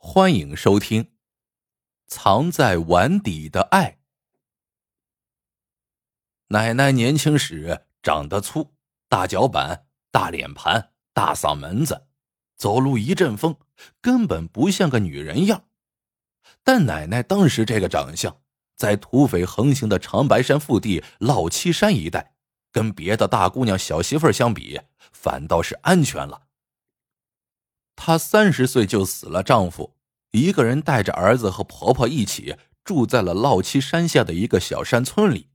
欢迎收听《藏在碗底的爱》。奶奶年轻时长得粗，大脚板、大脸盘、大嗓门子，走路一阵风，根本不像个女人样。但奶奶当时这个长相，在土匪横行的长白山腹地老七山一带，跟别的大姑娘、小媳妇相比，反倒是安全了。她三十岁就死了丈夫，一个人带着儿子和婆婆一起住在了涝七山下的一个小山村里。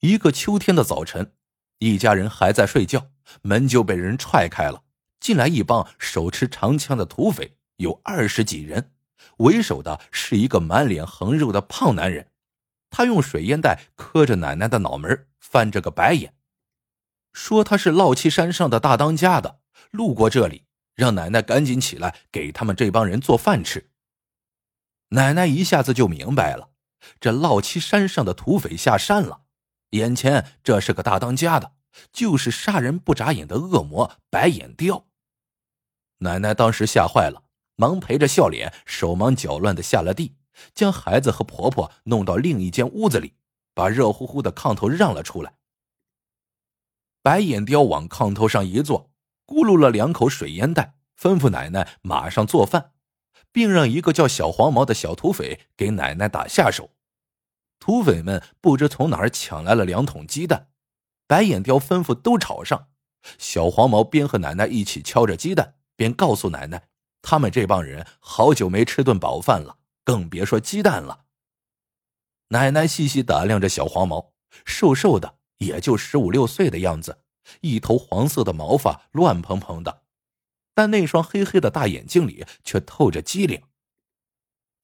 一个秋天的早晨，一家人还在睡觉，门就被人踹开了，进来一帮手持长枪的土匪，有二十几人，为首的是一个满脸横肉的胖男人，他用水烟袋磕着奶奶的脑门，翻着个白眼，说他是涝七山上的大当家的，路过这里。让奶奶赶紧起来给他们这帮人做饭吃。奶奶一下子就明白了，这涝七山上的土匪下山了，眼前这是个大当家的，就是杀人不眨眼的恶魔白眼雕。奶奶当时吓坏了，忙陪着笑脸，手忙脚乱的下了地，将孩子和婆婆弄到另一间屋子里，把热乎乎的炕头让了出来。白眼雕往炕头上一坐。咕噜了两口水烟袋，吩咐奶奶马上做饭，并让一个叫小黄毛的小土匪给奶奶打下手。土匪们不知从哪儿抢来了两桶鸡蛋，白眼雕吩咐都炒上。小黄毛边和奶奶一起敲着鸡蛋，边告诉奶奶，他们这帮人好久没吃顿饱饭了，更别说鸡蛋了。奶奶细细打量着小黄毛，瘦瘦的，也就十五六岁的样子。一头黄色的毛发乱蓬蓬的，但那双黑黑的大眼睛里却透着机灵。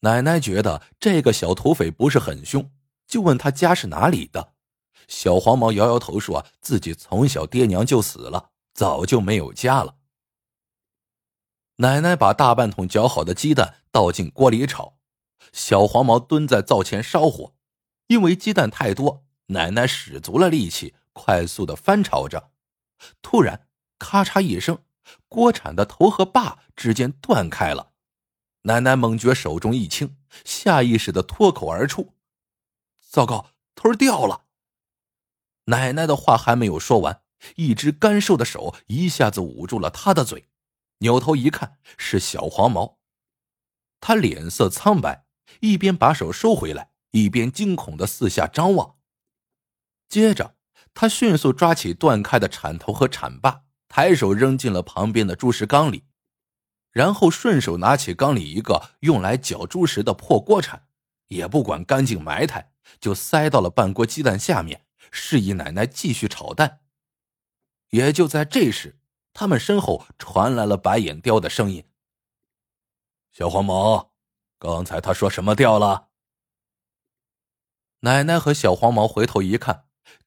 奶奶觉得这个小土匪不是很凶，就问他家是哪里的。小黄毛摇摇头，说自己从小爹娘就死了，早就没有家了。奶奶把大半桶搅好的鸡蛋倒进锅里炒，小黄毛蹲在灶前烧火，因为鸡蛋太多，奶奶使足了力气，快速的翻炒着。突然，咔嚓一声，锅铲的头和把之间断开了。奶奶猛觉手中一轻，下意识的脱口而出：“糟糕，头掉了！”奶奶的话还没有说完，一只干瘦的手一下子捂住了她的嘴。扭头一看，是小黄毛。他脸色苍白，一边把手收回来，一边惊恐的四下张望。接着。他迅速抓起断开的铲头和铲把，抬手扔进了旁边的猪食缸里，然后顺手拿起缸里一个用来搅猪食的破锅铲，也不管干净埋汰，就塞到了半锅鸡蛋下面，示意奶奶继续炒蛋。也就在这时，他们身后传来了白眼雕的声音：“小黄毛，刚才他说什么掉了？”奶奶和小黄毛回头一看。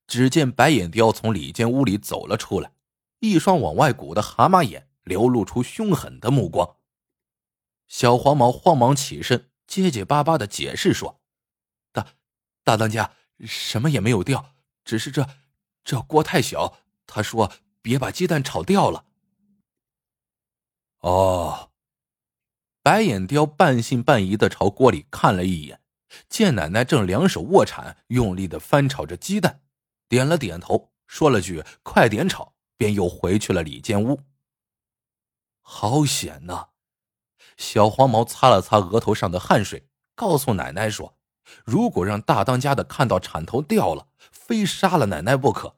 只见白眼雕从里间屋里走了出来，一双往外鼓的蛤蟆眼流露出凶狠的目光。小黄毛慌忙起身，结结巴巴的解释说：“大，大当家，什么也没有掉，只是这，这锅太小。他说别把鸡蛋炒掉了。”哦，白眼雕半信半疑的朝锅里看了一眼，见奶奶正两手握铲，用力的翻炒着鸡蛋。点了点头，说了句“快点炒”，便又回去了里间屋。好险呐！小黄毛擦了擦额头上的汗水，告诉奶奶说：“如果让大当家的看到铲头掉了，非杀了奶奶不可。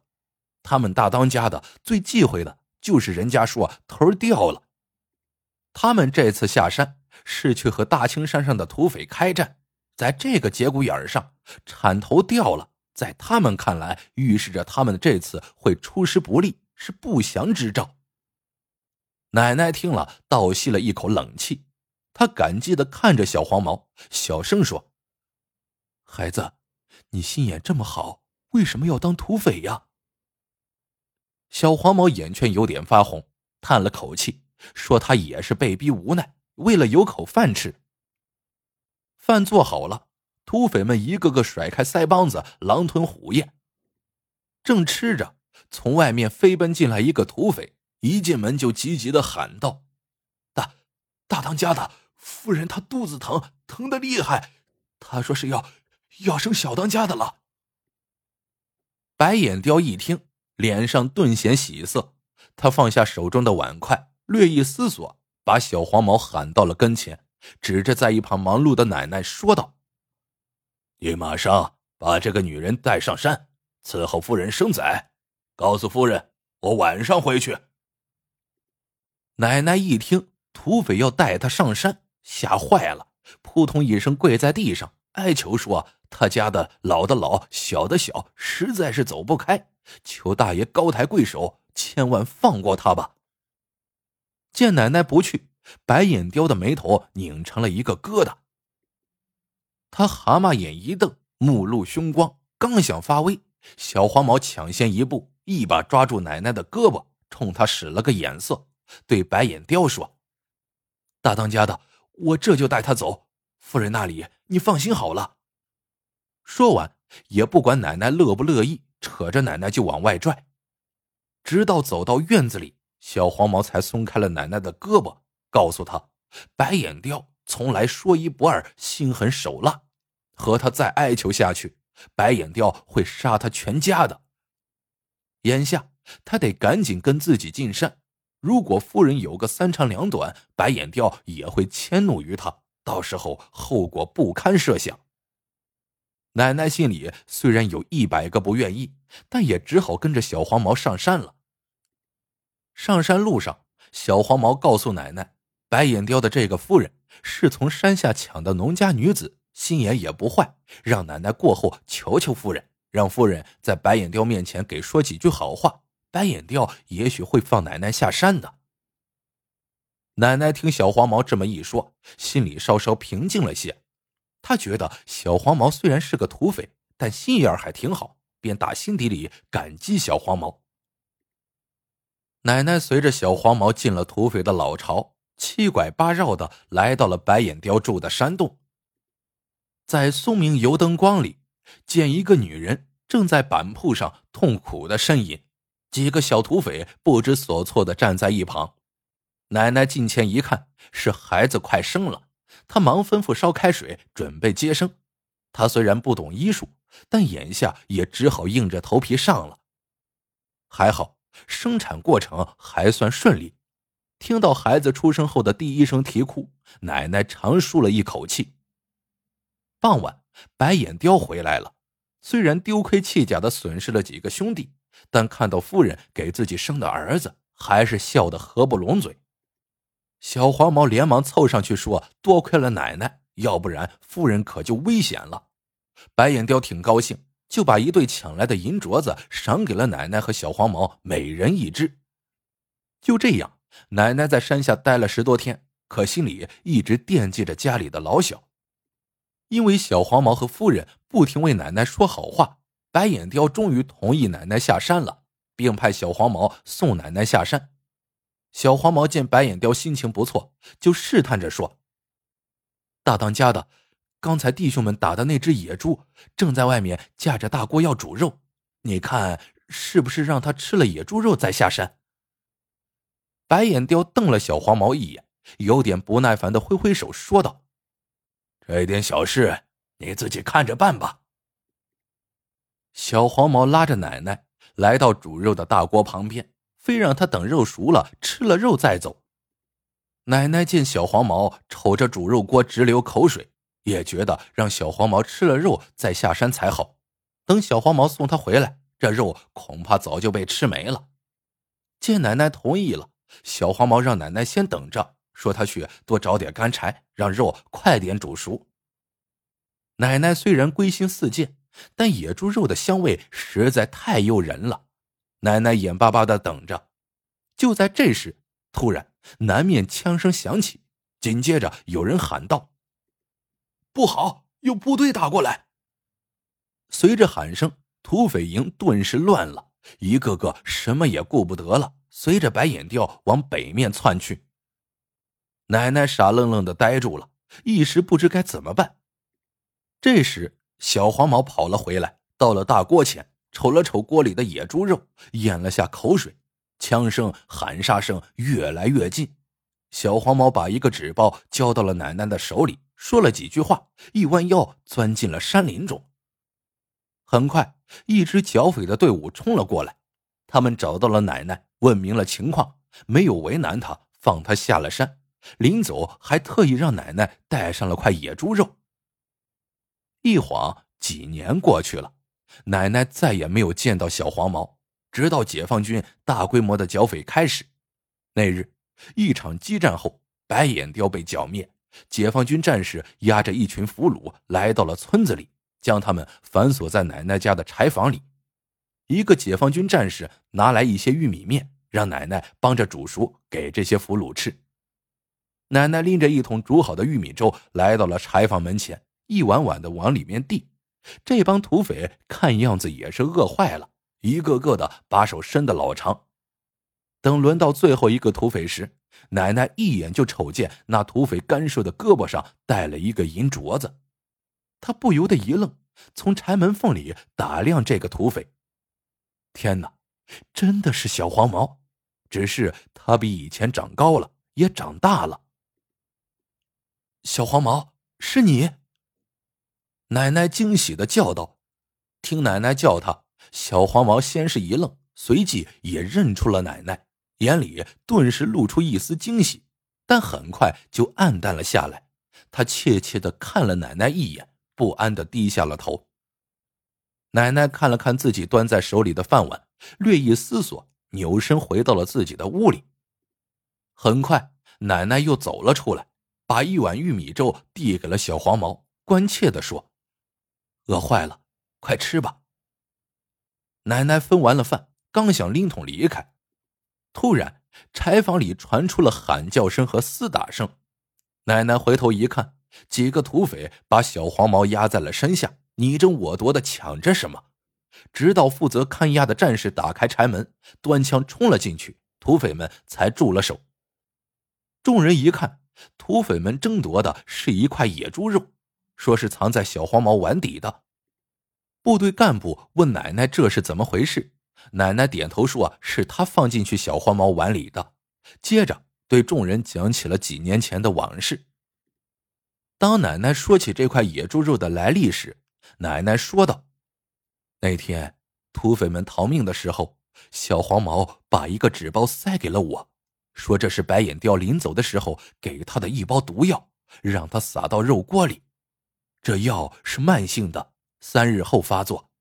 他们大当家的最忌讳的就是人家说头掉了。他们这次下山是去和大青山上的土匪开战，在这个节骨眼上，铲头掉了。”在他们看来，预示着他们这次会出师不利，是不祥之兆。奶奶听了，倒吸了一口冷气，她感激的看着小黄毛，小声说：“孩子，你心眼这么好，为什么要当土匪呀？”小黄毛眼圈有点发红，叹了口气，说：“他也是被逼无奈，为了有口饭吃。”饭做好了。土匪们一个个甩开腮帮子，狼吞虎咽。正吃着，从外面飞奔进来一个土匪，一进门就急急的喊道：“大大当家的，夫人她肚子疼，疼的厉害，她说是要要生小当家的了。白眼雕一听，脸上顿显喜色，他放下手中的碗筷，略一思索，把小黄毛喊到了跟前，指着在一旁忙碌的奶奶说道：“你马上把这个女人带上山，伺候夫人生崽，告诉夫人，我晚上回去。”奶奶一听土匪要带她上山，吓坏了，扑通一声跪在地上，哀求说：“他家的老的老，小的小，实在是走不开，求大爷高抬贵手，千万放过他吧。”见奶奶不去，白眼雕的眉头拧成了一个疙瘩。他蛤蟆眼一瞪，目露凶光，刚想发威，小黄毛抢先一步，一把抓住奶奶的胳膊，冲他使了个眼色。对白眼雕说：“大当家的，我这就带他走。夫人那里，你放心好了。”说完，也不管奶奶乐不乐意，扯着奶奶就往外拽。直到走到院子里，小黄毛才松开了奶奶的胳膊，告诉他：“白眼雕从来说一不二，心狠手辣，和他再哀求下去，白眼雕会杀他全家的。眼下他得赶紧跟自己进山。”如果夫人有个三长两短，白眼雕也会迁怒于他，到时候后果不堪设想。奶奶心里虽然有一百个不愿意，但也只好跟着小黄毛上山了。上山路上，小黄毛告诉奶奶，白眼雕的这个夫人是从山下抢的农家女子，心眼也不坏，让奶奶过后求求夫人，让夫人在白眼雕面前给说几句好话。白眼雕也许会放奶奶下山的。奶奶听小黄毛这么一说，心里稍稍平静了些。她觉得小黄毛虽然是个土匪，但心眼还挺好，便打心底里感激小黄毛。奶奶随着小黄毛进了土匪的老巢，七拐八绕的来到了白眼雕住的山洞。在松明油灯光里，见一个女人正在板铺上痛苦的呻吟。几个小土匪不知所措的站在一旁，奶奶近前一看，是孩子快生了，她忙吩咐烧开水，准备接生。她虽然不懂医术，但眼下也只好硬着头皮上了。还好，生产过程还算顺利。听到孩子出生后的第一声啼哭，奶奶长舒了一口气。傍晚，白眼雕回来了，虽然丢盔弃甲的损失了几个兄弟。但看到夫人给自己生的儿子，还是笑得合不拢嘴。小黄毛连忙凑上去说：“多亏了奶奶，要不然夫人可就危险了。”白眼雕挺高兴，就把一对抢来的银镯子赏给了奶奶和小黄毛，每人一只。就这样，奶奶在山下待了十多天，可心里一直惦记着家里的老小，因为小黄毛和夫人不停为奶奶说好话。白眼雕终于同意奶奶下山了，并派小黄毛送奶奶下山。小黄毛见白眼雕心情不错，就试探着说：“大当家的，刚才弟兄们打的那只野猪正在外面架着大锅要煮肉，你看是不是让他吃了野猪肉再下山？”白眼雕瞪了小黄毛一眼，有点不耐烦的挥挥手说道：“这点小事你自己看着办吧。”小黄毛拉着奶奶来到煮肉的大锅旁边，非让他等肉熟了吃了肉再走。奶奶见小黄毛瞅着煮肉锅直流口水，也觉得让小黄毛吃了肉再下山才好。等小黄毛送他回来，这肉恐怕早就被吃没了。见奶奶同意了，小黄毛让奶奶先等着，说他去多找点干柴，让肉快点煮熟。奶奶虽然归心似箭。但野猪肉的香味实在太诱人了，奶奶眼巴巴的等着。就在这时，突然南面枪声响起，紧接着有人喊道：“不好，有部队打过来！”随着喊声，土匪营顿时乱了，一个个什么也顾不得了，随着白眼雕往北面窜去。奶奶傻愣愣的呆住了，一时不知该怎么办。这时。小黄毛跑了回来，到了大锅前，瞅了瞅锅里的野猪肉，咽了下口水。枪声、喊杀声越来越近，小黄毛把一个纸包交到了奶奶的手里，说了几句话，一弯腰钻进了山林中。很快，一支剿匪的队伍冲了过来，他们找到了奶奶，问明了情况，没有为难他，放他下了山。临走还特意让奶奶带上了块野猪肉。一晃几年过去了，奶奶再也没有见到小黄毛，直到解放军大规模的剿匪开始。那日，一场激战后，白眼雕被剿灭，解放军战士押着一群俘虏来到了村子里，将他们反锁在奶奶家的柴房里。一个解放军战士拿来一些玉米面，让奶奶帮着煮熟给这些俘虏吃。奶奶拎着一桶煮好的玉米粥来到了柴房门前，一碗碗的往里面递。这帮土匪看样子也是饿坏了，一个个的把手伸得老长。等轮到最后一个土匪时，奶奶一眼就瞅见那土匪干瘦的胳膊上戴了一个银镯子，她不由得一愣，从柴门缝里打量这个土匪。天哪，真的是小黄毛，只是他比以前长高了，也长大了。小黄毛，是你！奶奶惊喜的叫道。听奶奶叫他，小黄毛先是一愣，随即也认出了奶奶，眼里顿时露出一丝惊喜，但很快就暗淡了下来。他怯怯的看了奶奶一眼，不安的低下了头。奶奶看了看自己端在手里的饭碗，略一思索，扭身回到了自己的屋里。很快，奶奶又走了出来。把一碗玉米粥递给了小黄毛，关切的说：“饿坏了，快吃吧。”奶奶分完了饭，刚想拎桶离开，突然柴房里传出了喊叫声和厮打声。奶奶回头一看，几个土匪把小黄毛压在了身下，你争我夺的抢着什么。直到负责看押的战士打开柴门，端枪冲了进去，土匪们才住了手。众人一看。土匪们争夺的是一块野猪肉，说是藏在小黄毛碗底的。部队干部问奶奶这是怎么回事，奶奶点头说是他放进去小黄毛碗里的。接着对众人讲起了几年前的往事。当奶奶说起这块野猪肉的来历时，奶奶说道：“那天土匪们逃命的时候，小黄毛把一个纸包塞给了我。”说这是白眼雕临走的时候给他的一包毒药，让他撒到肉锅里。这药是慢性的，三日后发作。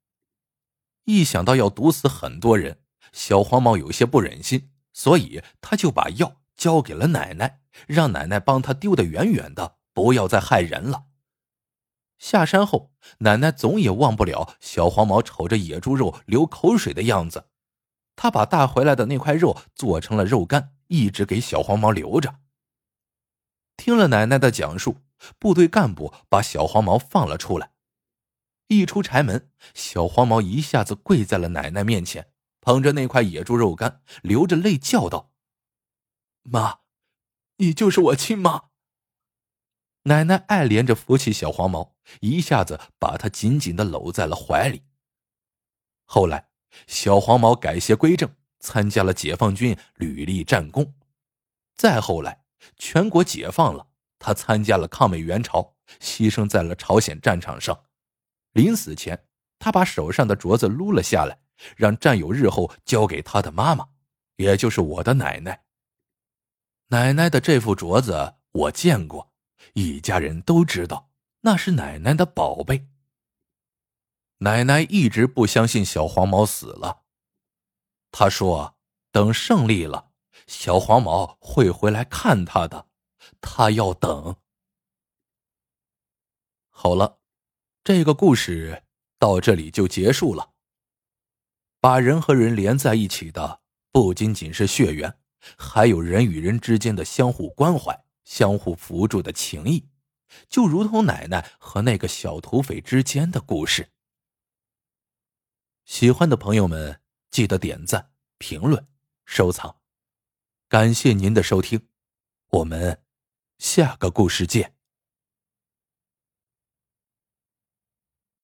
一想到要毒死很多人，小黄毛有些不忍心，所以他就把药交给了奶奶，让奶奶帮他丢得远远的，不要再害人了。下山后，奶奶总也忘不了小黄毛瞅着野猪肉流口水的样子，他把带回来的那块肉做成了肉干。一直给小黄毛留着。听了奶奶的讲述，部队干部把小黄毛放了出来。一出柴门，小黄毛一下子跪在了奶奶面前，捧着那块野猪肉干，流着泪叫道：“妈，你就是我亲妈。”奶奶爱怜着扶起小黄毛，一下子把他紧紧的搂在了怀里。后来，小黄毛改邪归正。参加了解放军，屡立战功。再后来，全国解放了，他参加了抗美援朝，牺牲在了朝鲜战场上。临死前，他把手上的镯子撸了下来，让战友日后交给他的妈妈，也就是我的奶奶。奶奶的这副镯子我见过，一家人都知道那是奶奶的宝贝。奶奶一直不相信小黄毛死了。她说：“等胜利了，小黄毛会回来看她的，她要等。”好了，这个故事到这里就结束了。把人和人连在一起的，不仅仅是血缘，还有人与人之间的相互关怀、相互扶助的情谊，就如同奶奶和那个小土匪之间的故事。喜欢的朋友们。记得点赞、评论、收藏，感谢您的收听，我们下个故事见。